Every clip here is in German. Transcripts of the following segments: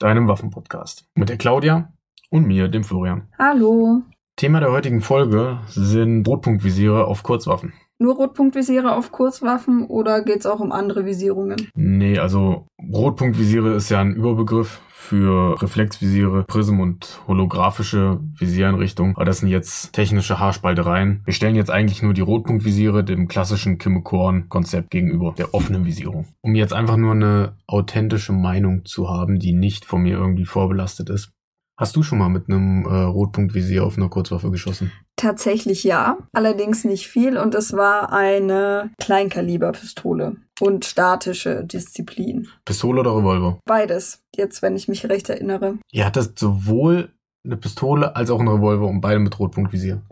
deinem Waffenpodcast. Mit der Claudia und mir, dem Florian. Hallo. Thema der heutigen Folge sind Rotpunktvisiere auf Kurzwaffen. Nur Rotpunktvisiere auf Kurzwaffen oder geht es auch um andere Visierungen? Nee, also Rotpunktvisiere ist ja ein Überbegriff für Reflexvisiere, Prism und holographische Visiereinrichtungen. Aber das sind jetzt technische Haarspaltereien. Wir stellen jetzt eigentlich nur die Rotpunktvisiere dem klassischen Kimmekorn-Konzept gegenüber, der offenen Visierung. Um jetzt einfach nur eine authentische Meinung zu haben, die nicht von mir irgendwie vorbelastet ist. Hast du schon mal mit einem äh, Rotpunktvisier auf einer Kurzwaffe geschossen? Tatsächlich ja, allerdings nicht viel und es war eine Kleinkaliberpistole und statische Disziplin. Pistole oder Revolver? Beides, jetzt wenn ich mich recht erinnere. Ihr hattet sowohl eine Pistole als auch einen Revolver und beide mit Rotpunktvisier.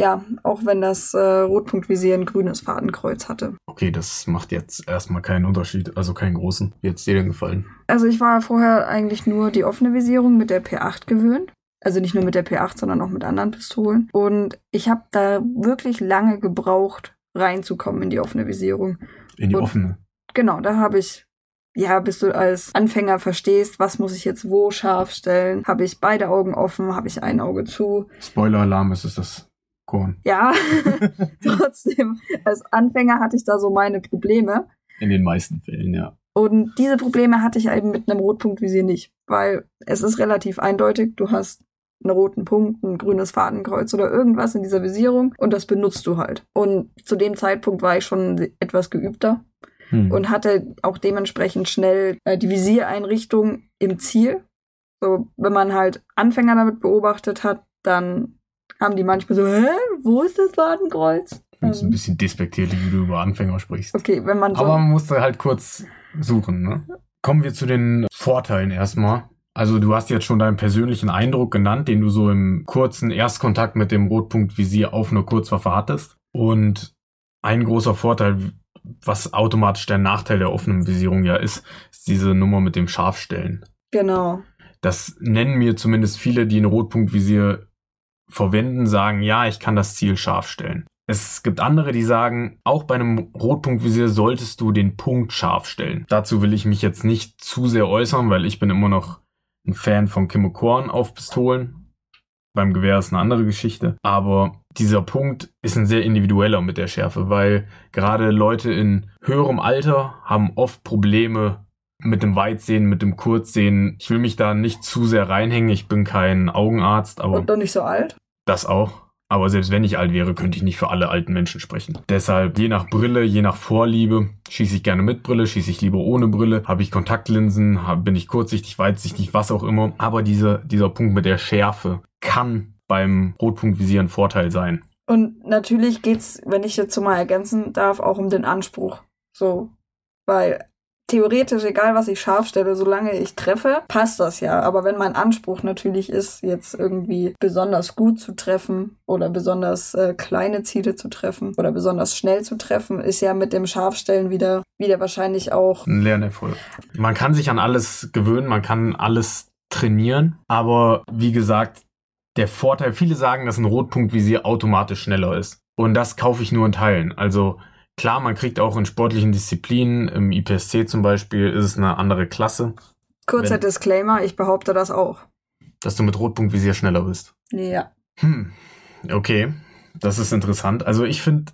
Ja, auch wenn das äh, Rotpunktvisier ein grünes Fadenkreuz hatte. Okay, das macht jetzt erstmal keinen Unterschied, also keinen großen. Wie hat's dir denn gefallen? Also ich war vorher eigentlich nur die offene Visierung mit der P8 gewöhnt. Also nicht nur mit der P8, sondern auch mit anderen Pistolen. Und ich habe da wirklich lange gebraucht, reinzukommen in die offene Visierung. In die Und- offene. Genau, da habe ich, ja, bis du als Anfänger verstehst, was muss ich jetzt wo scharf stellen, habe ich beide Augen offen, habe ich ein Auge zu. Spoiler-Alarm, es ist das Korn. Ja, trotzdem, als Anfänger hatte ich da so meine Probleme. In den meisten Fällen, ja. Und diese Probleme hatte ich eben mit einem Rotpunktvisier nicht, weil es ist relativ eindeutig, du hast einen roten Punkt, ein grünes Fadenkreuz oder irgendwas in dieser Visierung und das benutzt du halt. Und zu dem Zeitpunkt war ich schon etwas geübter Hm. und hatte auch dementsprechend schnell äh, die Visiereinrichtung im Ziel. So, wenn man halt Anfänger damit beobachtet hat, dann haben die manchmal so, hä, wo ist das Fadenkreuz? Ich finde es ein bisschen despektierlich, wie du über Anfänger sprichst. okay, wenn man so Aber man musste halt kurz suchen, ne? Kommen wir zu den Vorteilen erstmal. Also du hast jetzt schon deinen persönlichen Eindruck genannt, den du so im kurzen Erstkontakt mit dem Rotpunktvisier auf einer Kurzwaffe hattest. Und ein großer Vorteil, was automatisch der Nachteil der offenen Visierung ja ist, ist diese Nummer mit dem Scharfstellen. genau. Das nennen mir zumindest viele, die ein Rotpunktvisier verwenden, sagen, ja, ich kann das Ziel scharf stellen. Es gibt andere, die sagen, auch bei einem Rotpunktvisier solltest du den Punkt scharf stellen. Dazu will ich mich jetzt nicht zu sehr äußern, weil ich bin immer noch ein Fan von Kimmekorn auf Pistolen. Beim Gewehr ist eine andere Geschichte. Aber dieser Punkt ist ein sehr individueller mit der Schärfe, weil gerade Leute in höherem Alter haben oft Probleme mit dem Weitsehen, mit dem Kurzsehen. Ich will mich da nicht zu sehr reinhängen. Ich bin kein Augenarzt, aber Und noch nicht so alt. das auch. Aber selbst wenn ich alt wäre, könnte ich nicht für alle alten Menschen sprechen. Deshalb, je nach Brille, je nach Vorliebe, schieße ich gerne mit Brille, schieße ich lieber ohne Brille, habe ich Kontaktlinsen, hab, bin ich kurzsichtig, weitsichtig, was auch immer. Aber diese, dieser Punkt mit der Schärfe kann beim Rotpunktvisier ein Vorteil sein. Und natürlich geht's, wenn ich jetzt so mal ergänzen darf, auch um den Anspruch. So, weil theoretisch, egal was ich scharf stelle, solange ich treffe, passt das ja. Aber wenn mein Anspruch natürlich ist, jetzt irgendwie besonders gut zu treffen oder besonders äh, kleine Ziele zu treffen oder besonders schnell zu treffen, ist ja mit dem Scharfstellen wieder, wieder wahrscheinlich auch Ein Lernerfolg. Man kann sich an alles gewöhnen, man kann alles trainieren, aber wie gesagt, der Vorteil, viele sagen, dass ein Rotpunktvisier automatisch schneller ist. Und das kaufe ich nur in Teilen. Also klar, man kriegt auch in sportlichen Disziplinen, im IPSC zum Beispiel, ist es eine andere Klasse, kurzer Wenn- Disclaimer, ich behaupte das auch. dass du mit Rotpunktvisier schneller bist. Ja. Hm, okay, das ist interessant. Also ich finde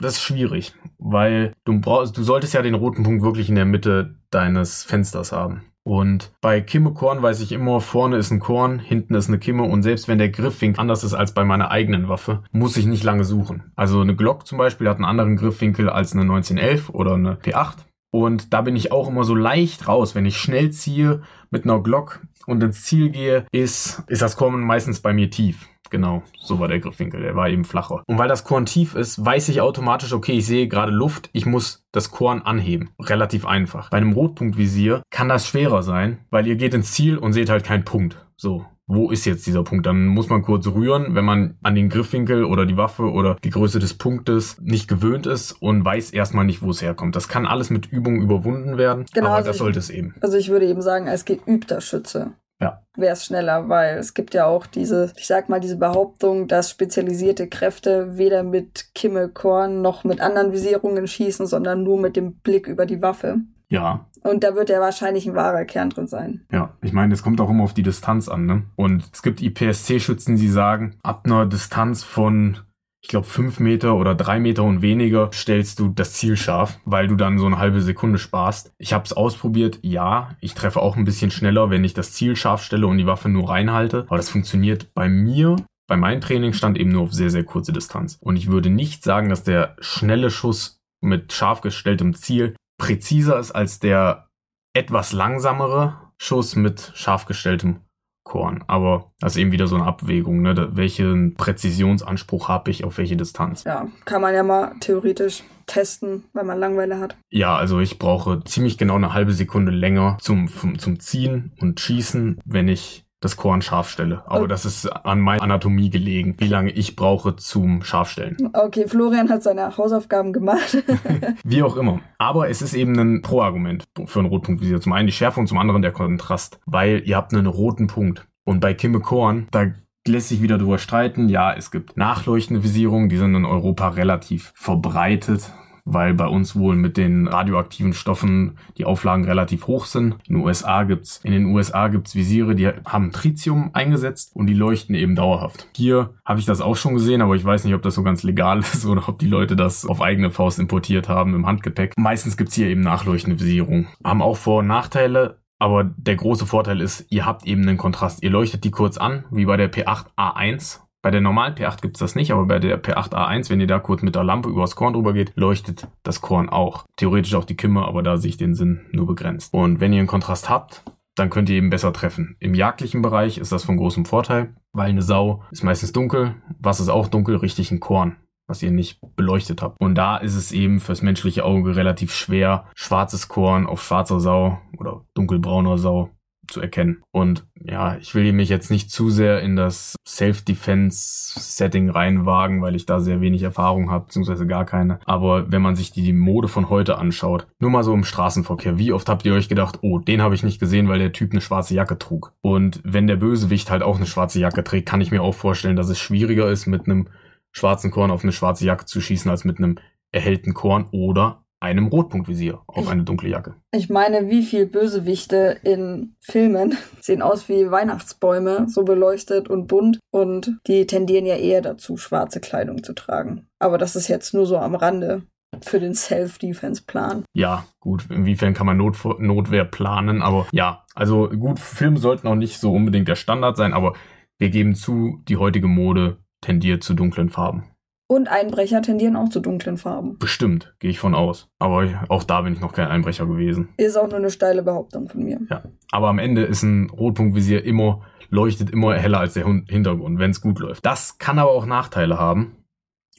das ist schwierig, weil du brauchst, du solltest ja den roten Punkt wirklich in der Mitte deines Fensters haben. Und bei Kimmekorn weiß ich immer, vorne ist ein Korn, hinten ist eine Kimme und selbst wenn der Griffwinkel anders ist als bei meiner eigenen Waffe, muss ich nicht lange suchen. Also eine Glock zum Beispiel hat einen anderen Griffwinkel als eine 1911 oder eine P8. Und da bin ich auch immer so leicht raus. Wenn ich schnell ziehe mit einer Glock und ins Ziel gehe, ist, ist das Korn meistens bei mir tief. Genau, so war der Griffwinkel, der war eben flacher. Und weil das Korn tief ist, weiß ich automatisch, okay, ich sehe gerade Luft, ich muss das Korn anheben. Relativ einfach. Bei einem Rotpunktvisier kann das schwerer sein, weil ihr geht ins Ziel und seht halt keinen Punkt. So, wo ist jetzt dieser Punkt? Dann muss man kurz rühren, wenn man an den Griffwinkel oder die Waffe oder die Größe des Punktes nicht gewöhnt ist und weiß erstmal nicht, wo es herkommt. Das kann alles mit Übung überwunden werden, Genau, aber also das ich- sollte es eben. Also ich würde eben sagen, als geübter Schütze Ja. wäre es schneller, weil es gibt ja auch diese, ich sag mal, diese Behauptung, dass spezialisierte Kräfte weder mit Kimme, Korn noch mit anderen Visierungen schießen, sondern nur mit dem Blick über die Waffe. Ja. Und da wird ja wahrscheinlich ein wahrer Kern drin sein. Ja, ich meine, es kommt auch immer auf die Distanz an, ne? Und es gibt IPSC-Schützen, die sagen, ab einer Distanz von ich glaube, fünf Meter oder drei Meter und weniger stellst du das Ziel scharf, weil du dann so eine halbe Sekunde sparst. Ich habe es ausprobiert, ja, ich treffe auch ein bisschen schneller, wenn ich das Ziel scharf stelle und die Waffe nur reinhalte. Aber das funktioniert bei mir bei meinem Training stand eben nur auf sehr, sehr kurze Distanz. Und ich würde nicht sagen, dass der schnelle Schuss mit scharf gestelltem Ziel präziser ist als der etwas langsamere Schuss mit scharf gestelltem Korn. Aber das ist eben wieder so eine Abwägung, ne? welchen Präzisionsanspruch habe ich auf welche Distanz. Ja, kann man ja mal theoretisch testen, weil man Langeweile hat. Ja, also ich brauche ziemlich genau eine halbe Sekunde länger zum, zum Ziehen und Schießen, wenn ich das Korn scharf stelle. Aber okay. das ist an meiner Anatomie gelegen, wie lange ich brauche zum Scharfstellen. Okay, Florian hat seine Hausaufgaben gemacht. wie auch immer. Aber es ist eben ein Pro-Argument für einen Rotpunktvisier. Zum einen die Schärfe und zum anderen der Kontrast, weil ihr habt einen roten Punkt. Und bei Kimme Korn, da lässt sich wieder drüber streiten. Ja, es gibt nachleuchtende Visierungen, die sind in Europa relativ verbreitet weil bei uns wohl mit den radioaktiven Stoffen die Auflagen relativ hoch sind. In den USA gibt's, in den USA gibt's Visiere, die haben Tritium eingesetzt und die leuchten eben dauerhaft. Hier habe ich das auch schon gesehen, aber ich weiß nicht, ob das so ganz legal ist oder ob die Leute das auf eigene Faust importiert haben im Handgepäck. Meistens gibt's hier eben nachleuchtende Visierung. Haben auch Vor- und Nachteile. Aber der große Vorteil ist, ihr habt eben einen Kontrast. Ihr leuchtet die kurz an, wie bei der P8A1 bei der normalen P8 gibt es das nicht, aber bei der P8A1, wenn ihr da kurz mit der Lampe übers Korn drüber geht, leuchtet das Korn auch. Theoretisch auch die Kimme, aber da sehe ich den Sinn nur begrenzt. Und wenn ihr einen Kontrast habt, dann könnt ihr eben besser treffen. Im jagdlichen Bereich ist das von großem Vorteil, weil eine Sau ist meistens dunkel, was ist auch dunkel, richtig ein Korn was ihr nicht beleuchtet habt. Und da ist es eben fürs menschliche Auge relativ schwer, schwarzes Korn auf schwarzer Sau oder dunkelbrauner Sau zu erkennen. Und ja, ich will mich jetzt nicht zu sehr in das Self-Defense-Setting reinwagen, weil ich da sehr wenig Erfahrung habe, beziehungsweise gar keine. Aber wenn man sich die Mode von heute anschaut, nur mal so im Straßenverkehr, wie oft habt ihr euch gedacht, oh, den habe ich nicht gesehen, weil der Typ eine schwarze Jacke trug. Und wenn der Bösewicht halt auch eine schwarze Jacke trägt, kann ich mir auch vorstellen, dass es schwieriger ist, mit einem schwarzen Korn auf eine schwarze Jacke zu schießen, als mit einem erhellten Korn oder einem Rotpunktvisier auf eine dunkle Jacke. Ich meine, wie viele Bösewichte in Filmen sehen aus wie Weihnachtsbäume, so beleuchtet und bunt und die tendieren ja eher dazu, schwarze Kleidung zu tragen. Aber das ist jetzt nur so am Rande für den Self-Defense-Plan. Ja, gut, inwiefern kann man Not Notwehr planen, aber ja, also gut, Filme sollten auch nicht so unbedingt der Standard sein, aber wir geben zu, die heutige Mode tendiert zu dunklen Farben. Und Einbrecher tendieren auch zu dunklen Farben. Bestimmt, gehe ich von aus. Aber auch da bin ich noch kein Einbrecher gewesen. Ist auch nur eine steile Behauptung von mir. Ja. Aber am Ende ist ein Rotpunktvisier immer, leuchtet immer heller als der Hintergrund, wenn es gut läuft. Das kann aber auch Nachteile haben.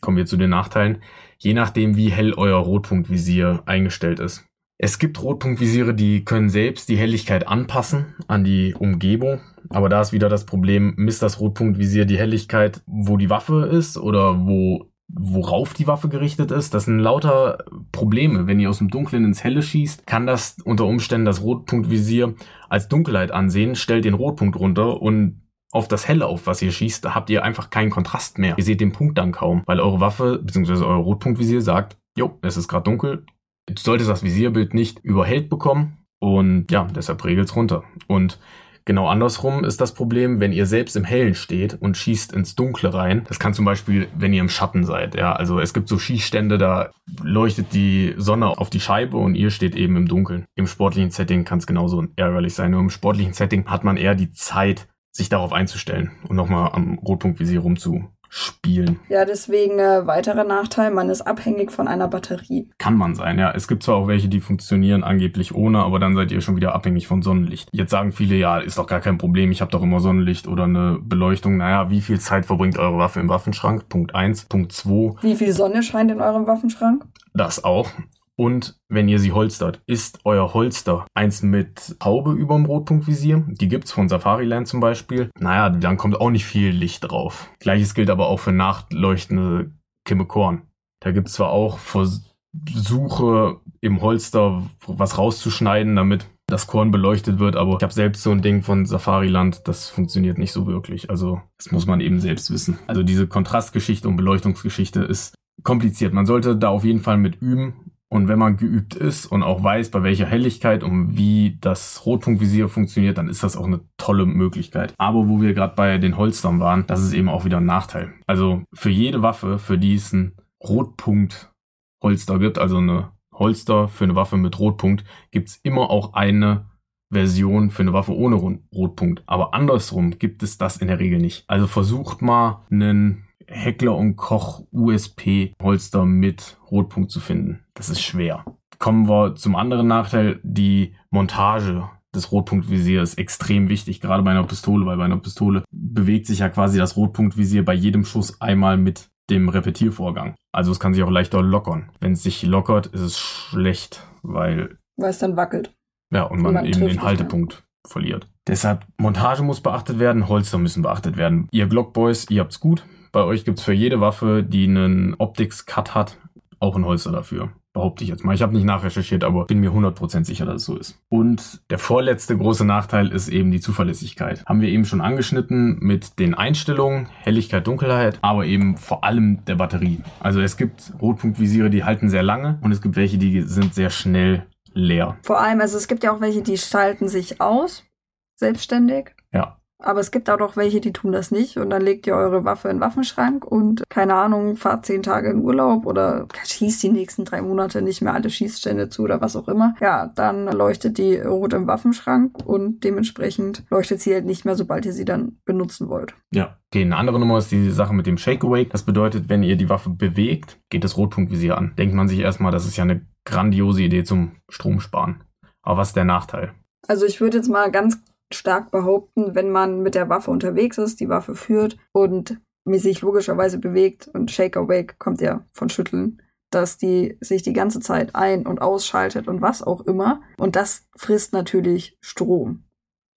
Kommen wir zu den Nachteilen. Je nachdem, wie hell euer Rotpunktvisier eingestellt ist. Es gibt Rotpunktvisiere, die können selbst die Helligkeit anpassen an die Umgebung. Aber da ist wieder das Problem, misst das Rotpunktvisier die Helligkeit, wo die Waffe ist oder wo worauf die Waffe gerichtet ist. Das sind lauter Probleme. Wenn ihr aus dem Dunklen ins Helle schießt, kann das unter Umständen das Rotpunktvisier als Dunkelheit ansehen, stellt den Rotpunkt runter und auf das Helle auf, was ihr schießt, habt ihr einfach keinen Kontrast mehr. Ihr seht den Punkt dann kaum, weil eure Waffe bzw. euer Rotpunktvisier sagt, jo, es ist gerade dunkel, du solltest das Visierbild nicht überhellt bekommen und ja, deshalb regelt's runter. Und Genau andersrum ist das Problem, wenn ihr selbst im Hellen steht und schießt ins Dunkle rein. Das kann zum Beispiel, wenn ihr im Schatten seid. Ja, also es gibt so Schießstände, da leuchtet die Sonne auf die Scheibe und ihr steht eben im Dunkeln. Im sportlichen Setting kann es genauso ärgerlich sein. Nur im sportlichen Setting hat man eher die Zeit, sich darauf einzustellen und nochmal am Rotpunktvisier rumzu spielen. Ja, deswegen äh, weiterer Nachteil, man ist abhängig von einer Batterie. Kann man sein, ja. Es gibt zwar auch welche, die funktionieren angeblich ohne, aber dann seid ihr schon wieder abhängig von Sonnenlicht. Jetzt sagen viele, ja, ist doch gar kein Problem, ich habe doch immer Sonnenlicht oder eine Beleuchtung. Naja, wie viel Zeit verbringt eure Waffe im Waffenschrank? Punkt eins. Punkt zwei. Wie viel Sonne scheint in eurem Waffenschrank? Das auch. Und wenn ihr sie holstert, ist euer Holster eins mit Haube überm Rotpunktvisier. Die gibt's von Safariland zum Beispiel. Naja, dann kommt auch nicht viel Licht drauf. Gleiches gilt aber auch für nachtleuchtende Kimmekorn. Da gibt's zwar auch Versuche im Holster was rauszuschneiden, damit das Korn beleuchtet wird, aber ich habe selbst so ein Ding von Safariland, das funktioniert nicht so wirklich. Also das muss man eben selbst wissen. Also diese Kontrastgeschichte und Beleuchtungsgeschichte ist kompliziert. Man sollte da auf jeden Fall mit üben Und wenn man geübt ist und auch weiß, bei welcher Helligkeit und wie das Rotpunktvisier funktioniert, dann ist das auch eine tolle Möglichkeit. Aber wo wir gerade bei den Holstern waren, das ist eben auch wieder ein Nachteil. Also für jede Waffe, für die es ein Rotpunkt-Holster gibt, also eine Holster für eine Waffe mit Rotpunkt, gibt's immer auch eine Version für eine Waffe ohne Rotpunkt. Aber andersrum gibt es das in der Regel nicht. Also versucht mal einen Heckler und Koch USP Holster mit Rotpunkt zu finden. Das ist schwer. Kommen wir zum anderen Nachteil. Die Montage des Rotpunktvisiers ist extrem wichtig, gerade bei einer Pistole, weil bei einer Pistole bewegt sich ja quasi das Rotpunktvisier bei jedem Schuss einmal mit dem Repetiervorgang. Also es kann sich auch leichter lockern. Wenn es sich lockert, ist es schlecht, weil... Weil es dann wackelt. Ja, und man, man eben den Haltepunkt mehr. verliert. Deshalb, Montage muss beachtet werden, Holster müssen beachtet werden. Ihr Glockboys, ihr habt's gut. Bei euch gibt's für jede Waffe, die einen Optics-Cut hat, auch ein Holster dafür. Behaupte ich jetzt mal. Ich habe nicht nachrecherchiert, aber bin mir 100% sicher, dass es so ist. Und der vorletzte große Nachteil ist eben die Zuverlässigkeit. Haben wir eben schon angeschnitten mit den Einstellungen, Helligkeit, Dunkelheit, aber eben vor allem der Batterie. Also es gibt Rotpunktvisiere, die halten sehr lange und es gibt welche, die sind sehr schnell leer. Vor allem, also es gibt ja auch welche, die schalten sich aus, selbstständig. Ja. Aber es gibt auch noch welche, die tun das nicht und dann legt ihr eure Waffe in den Waffenschrank und keine Ahnung, fahrt zehn Tage in Urlaub oder schießt die nächsten drei Monate nicht mehr alle Schießstände zu oder was auch immer. Ja, dann leuchtet die rot im Waffenschrank und dementsprechend leuchtet sie halt nicht mehr, sobald ihr sie dann benutzen wollt. Ja. Okay, eine andere Nummer ist die Sache mit dem Shake Awake. Das bedeutet, wenn ihr die Waffe bewegt, geht das Rotpunktvisier an. Denkt man sich erstmal, das ist ja eine grandiose Idee zum Stromsparen. Aber was ist der Nachteil? Also ich würde jetzt mal ganz stark behaupten, wenn man mit der Waffe unterwegs ist, die Waffe führt und sich logischerweise bewegt und Shake Awake kommt ja von Schütteln, dass die sich die ganze Zeit ein- und ausschaltet und was auch immer. Und das frisst natürlich Strom.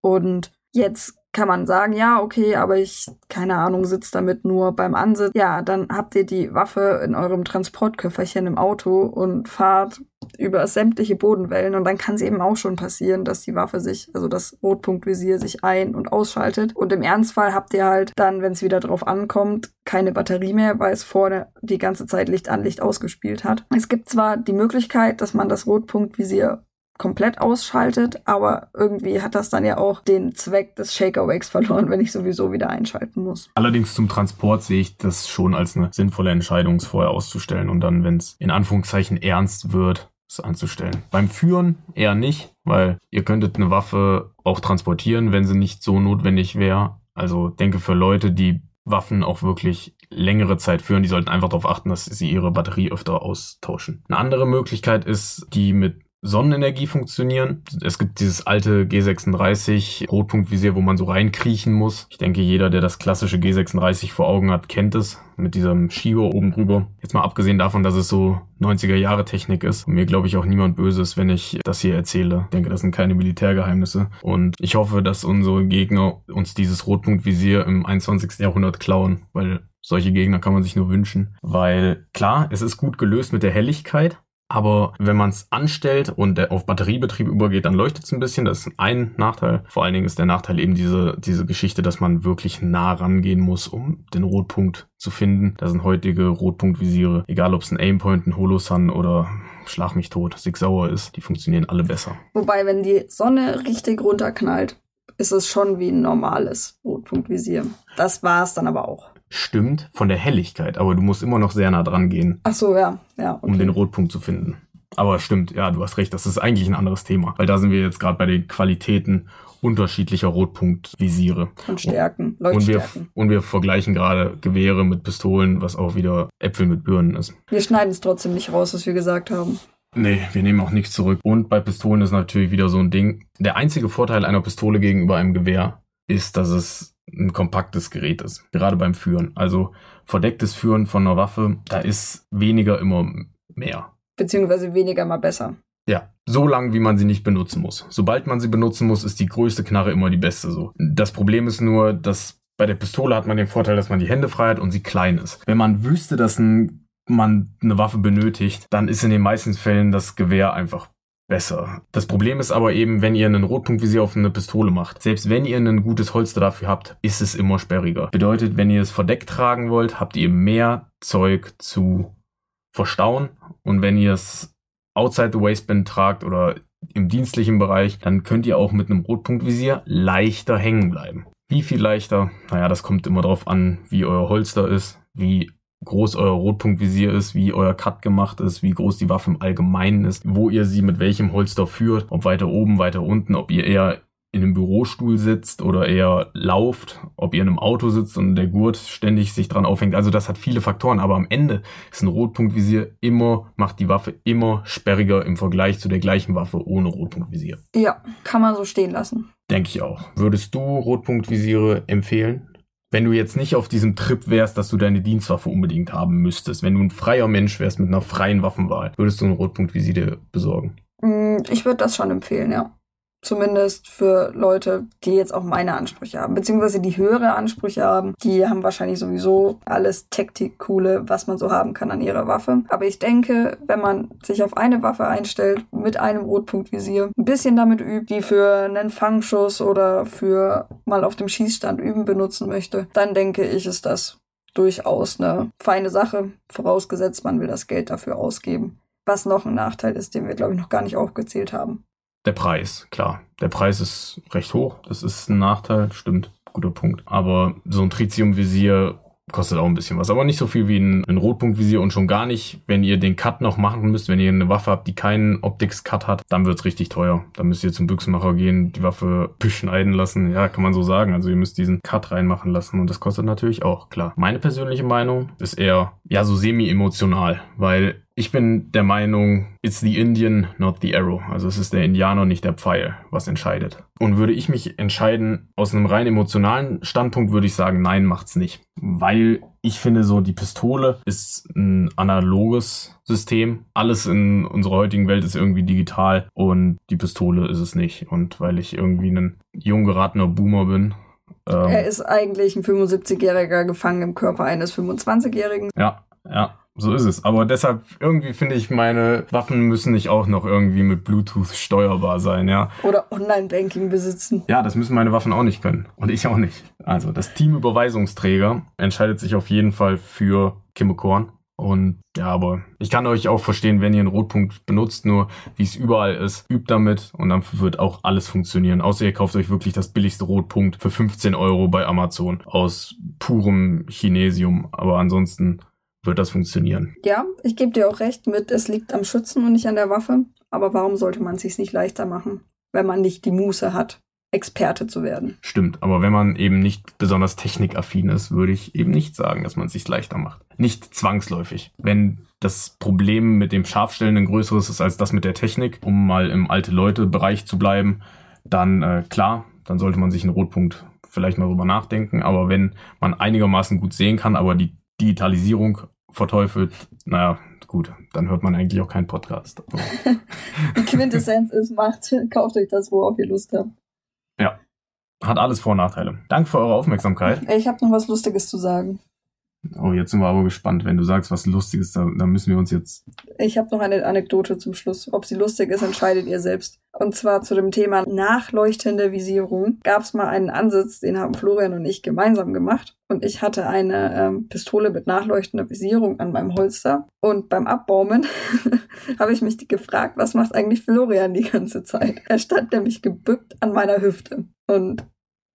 Und jetzt kann man sagen, ja, okay, aber ich, keine Ahnung, sitze damit nur beim Ansitz. Ja, dann habt ihr die Waffe in eurem Transportköfferchen im Auto und fahrt über sämtliche Bodenwellen und dann kann es eben auch schon passieren, dass die Waffe sich, also das Rotpunktvisier sich ein- und ausschaltet. Und im Ernstfall habt ihr halt dann, wenn es wieder drauf ankommt, keine Batterie mehr, weil es vorne die ganze Zeit Licht an Licht ausgespielt hat. Es gibt zwar die Möglichkeit, dass man das Rotpunktvisier komplett ausschaltet, aber irgendwie hat das dann ja auch den Zweck des Shaker-Wakes verloren, wenn ich sowieso wieder einschalten muss. Allerdings zum Transport sehe ich das schon als eine sinnvolle Entscheidung, es vorher auszustellen und dann, wenn es in Anführungszeichen ernst wird, anzustellen. Beim Führen eher nicht, weil ihr könntet eine Waffe auch transportieren, wenn sie nicht so notwendig wäre. Also denke für Leute, die Waffen auch wirklich längere Zeit führen, die sollten einfach darauf achten, dass sie ihre Batterie öfter austauschen. Eine andere Möglichkeit ist, die mit Sonnenenergie funktionieren. Es gibt dieses alte G36 Rotpunktvisier, wo man so reinkriechen muss. Ich denke, jeder, der das klassische G36 vor Augen hat, kennt es mit diesem Schieber oben drüber. Jetzt mal abgesehen davon, dass es so 90er Jahre Technik ist und mir glaube ich auch niemand böse ist, wenn ich das hier erzähle. Ich denke, das sind keine Militärgeheimnisse und ich hoffe, dass unsere Gegner uns dieses Rotpunktvisier im 21. Jahrhundert klauen, weil solche Gegner kann man sich nur wünschen, weil klar, es ist gut gelöst mit der Helligkeit, aber wenn man es anstellt und auf Batteriebetrieb übergeht, dann leuchtet es ein bisschen. Das ist ein Nachteil. Vor allen Dingen ist der Nachteil eben diese, diese Geschichte, dass man wirklich nah rangehen muss, um den Rotpunkt zu finden. Da sind heutige Rotpunktvisiere, egal ob es ein Aimpoint, ein Holosun oder Schlag mich tot, Sig Sauer ist, die funktionieren alle besser. Wobei, wenn die Sonne richtig runterknallt, ist es schon wie ein normales Rotpunktvisier. Das war es dann aber auch stimmt von der Helligkeit, aber du musst immer noch sehr nah dran gehen. Ach so, ja, ja. Okay. Um den Rotpunkt zu finden. Aber stimmt, ja, du hast recht, das ist eigentlich ein anderes Thema, weil da sind wir jetzt gerade bei den Qualitäten unterschiedlicher Rotpunktvisiere. Und Stärken, und wir, und wir vergleichen gerade Gewehre mit Pistolen, was auch wieder Äpfel mit Birnen ist. Wir schneiden es trotzdem nicht raus, was wir gesagt haben. Nee, wir nehmen auch nichts zurück. Und bei Pistolen ist natürlich wieder so ein Ding. Der einzige Vorteil einer Pistole gegenüber einem Gewehr ist, dass es ein kompaktes Gerät ist, gerade beim Führen. Also verdecktes Führen von einer Waffe, da ist weniger immer mehr. Beziehungsweise weniger mal besser. Ja, so lang, wie man sie nicht benutzen muss. Sobald man sie benutzen muss, ist die größte Knarre immer die beste so. Das Problem ist nur, dass bei der Pistole hat man den Vorteil, dass man die Hände frei hat und sie klein ist. Wenn man wüsste, dass ein, man eine Waffe benötigt, dann ist in den meisten Fällen das Gewehr einfach besser. Das Problem ist aber eben, wenn ihr einen Rotpunktvisier auf eine Pistole macht, selbst wenn ihr ein gutes Holster dafür habt, ist es immer sperriger. Bedeutet, wenn ihr es verdeckt tragen wollt, habt ihr mehr Zeug zu verstauen und wenn ihr es outside the waistband tragt oder im dienstlichen Bereich, dann könnt ihr auch mit einem Rotpunktvisier leichter hängen bleiben. Wie viel leichter? Naja, das kommt immer darauf an, wie euer Holster ist, wie groß euer Rotpunktvisier ist, wie euer Cut gemacht ist, wie groß die Waffe im Allgemeinen ist, wo ihr sie mit welchem Holster führt, ob weiter oben, weiter unten, ob ihr eher in einem Bürostuhl sitzt oder eher lauft, ob ihr in einem Auto sitzt und der Gurt ständig sich dran aufhängt. Also das hat viele Faktoren, aber am Ende ist ein Rotpunktvisier immer, macht die Waffe immer sperriger im Vergleich zu der gleichen Waffe ohne Rotpunktvisier. Ja, kann man so stehen lassen. Denke ich auch. Würdest du Rotpunktvisiere empfehlen? Wenn du jetzt nicht auf diesem Trip wärst, dass du deine Dienstwaffe unbedingt haben müsstest, wenn du ein freier Mensch wärst mit einer freien Waffenwahl, würdest du ein Rotpunktvisier dir besorgen? Mm, Ich würde das schon empfehlen, ja. Zumindest für Leute, die jetzt auch meine Ansprüche haben, beziehungsweise die höhere Ansprüche haben. Die haben wahrscheinlich sowieso alles Taktik-Coole, was man so haben kann an ihrer Waffe. Aber ich denke, wenn man sich auf eine Waffe einstellt, mit einem Rotpunktvisier, ein bisschen damit übt, die für einen Fangschuss oder für mal auf dem Schießstand üben benutzen möchte, dann denke ich, ist das durchaus eine feine Sache, vorausgesetzt man will das Geld dafür ausgeben. Was noch ein Nachteil ist, den wir, glaube ich, noch gar nicht aufgezählt haben. Der Preis, klar. Der Preis ist recht hoch. Das ist ein Nachteil, stimmt. Guter Punkt. Aber so ein Tritium-Visier kostet auch ein bisschen was. Aber nicht so viel wie ein, ein Rotpunktvisier und schon gar nicht, wenn ihr den Cut noch machen müsst. Wenn ihr eine Waffe habt, die keinen Optics-Cut hat, dann wird's richtig teuer. Dann müsst ihr zum Büchsenmacher gehen, die Waffe beschneiden lassen. Ja, kann man so sagen. Also ihr müsst diesen Cut reinmachen lassen und das kostet natürlich auch, klar. Meine persönliche Meinung ist eher, ja, so semi-emotional, weil ich bin der Meinung, it's the Indian, not the arrow. Also es ist der Indianer, nicht der Pfeil, was entscheidet. Und würde ich mich entscheiden, aus einem rein emotionalen Standpunkt würde ich sagen, nein, macht's nicht. Weil ich finde so, die Pistole ist ein analoges System. Alles in unserer heutigen Welt ist irgendwie digital und die Pistole ist es nicht. Und weil ich irgendwie ein jung geratener Boomer bin, ähm, Er ist eigentlich ein 75-Jähriger gefangen im Körper eines 25-Jährigen. Ja, ja, so ist es. Aber deshalb irgendwie finde ich, meine Waffen müssen nicht auch noch irgendwie mit Bluetooth steuerbar sein, ja. Oder Online-Banking besitzen. Ja, das müssen meine Waffen auch nicht können. Und ich auch nicht. Also das Team Überweisungsträger entscheidet sich auf jeden Fall für Kimmekorn. Und ja, aber ich kann euch auch verstehen, wenn ihr einen Rotpunkt benutzt, nur wie es überall ist, übt damit und dann wird auch alles funktionieren. Außer ihr kauft euch wirklich das billigste Rotpunkt für 15 Euro bei Amazon aus purem Chinesium. Aber ansonsten wird das funktionieren. Ja, ich gebe dir auch recht mit, es liegt am Schützen und nicht an der Waffe. Aber warum sollte man es sich nicht leichter machen, wenn man nicht die Muße hat, Experte zu werden? Stimmt, aber wenn man eben nicht besonders technikaffin ist, würde ich eben nicht sagen, dass man es sich leichter macht. Nicht zwangsläufig. Wenn das Problem mit dem Scharfstellen ein größeres ist als das mit der Technik, um mal im alte Leute-Bereich zu bleiben, dann äh, klar, dann sollte man sich einen Rotpunkt vielleicht mal drüber nachdenken. Aber wenn man einigermaßen gut sehen kann, aber die Digitalisierung verteufelt, naja, gut, dann hört man eigentlich auch keinen Podcast. Die Quintessenz ist, macht, kauft euch das, worauf ihr Lust habt. Ja, hat alles Vor- und Nachteile. Danke für eure Aufmerksamkeit. Ich habe noch was Lustiges zu sagen. Oh, jetzt sind wir aber gespannt. Wenn du sagst, was Lustiges, da, da müssen wir uns jetzt. Ich habe noch eine Anekdote zum Schluss. Ob sie lustig ist, entscheidet ihr selbst. Und zwar zu dem Thema nachleuchtende Visierung. Gab es mal einen Ansatz, den haben Florian und ich gemeinsam gemacht. Und ich hatte eine ähm, Pistole mit nachleuchtender Visierung an meinem Holster. Und beim Abbaumen habe ich mich gefragt, was macht eigentlich Florian die ganze Zeit? Er stand nämlich gebückt an meiner Hüfte. Und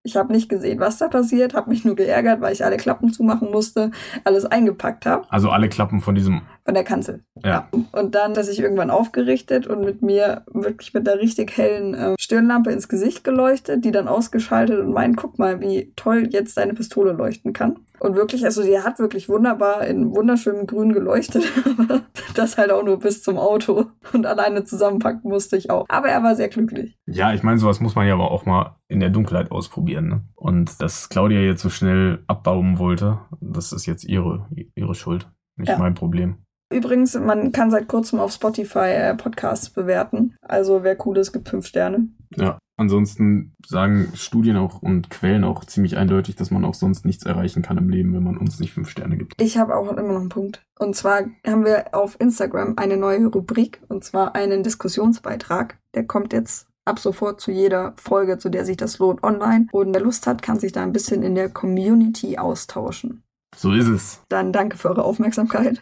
ich habe nicht gesehen, was da passiert, habe mich nur geärgert, weil ich alle Klappen zumachen musste, alles eingepackt habe Also alle Klappen von diesem. Von der Kanzel. Ja. Und dann hat er sich irgendwann aufgerichtet und mit mir wirklich mit einer richtig hellen äh, Stirnlampe ins Gesicht geleuchtet, die dann ausgeschaltet und meint, guck mal, wie toll jetzt deine Pistole leuchten kann. Und wirklich, also die hat wirklich wunderbar in wunderschönem Grün geleuchtet, aber das halt auch nur bis zum Auto und alleine zusammenpacken musste ich auch. Aber er war sehr glücklich. Ja, ich meine, sowas muss man ja aber auch mal in der Dunkelheit ausprobieren. Ne? Und dass Claudia jetzt so schnell abbauen wollte, das ist jetzt ihre, ihre Schuld, nicht Ja. mein Problem. Übrigens, man kann seit kurzem auf Spotify äh, Podcasts bewerten. Also wer cool ist, gibt fünf Sterne. Ja. Ansonsten sagen Studien auch und Quellen auch ziemlich eindeutig, dass man auch sonst nichts erreichen kann im Leben, wenn man uns nicht fünf Sterne gibt. Ich habe auch immer noch einen Punkt. Und zwar haben wir auf Instagram eine neue Rubrik, und zwar einen Diskussionsbeitrag. Der kommt jetzt ab sofort zu jeder Folge, zu der sich das lohnt, online. Und wer Lust hat, kann sich da ein bisschen in der Community austauschen. So ist es. Dann danke für eure Aufmerksamkeit.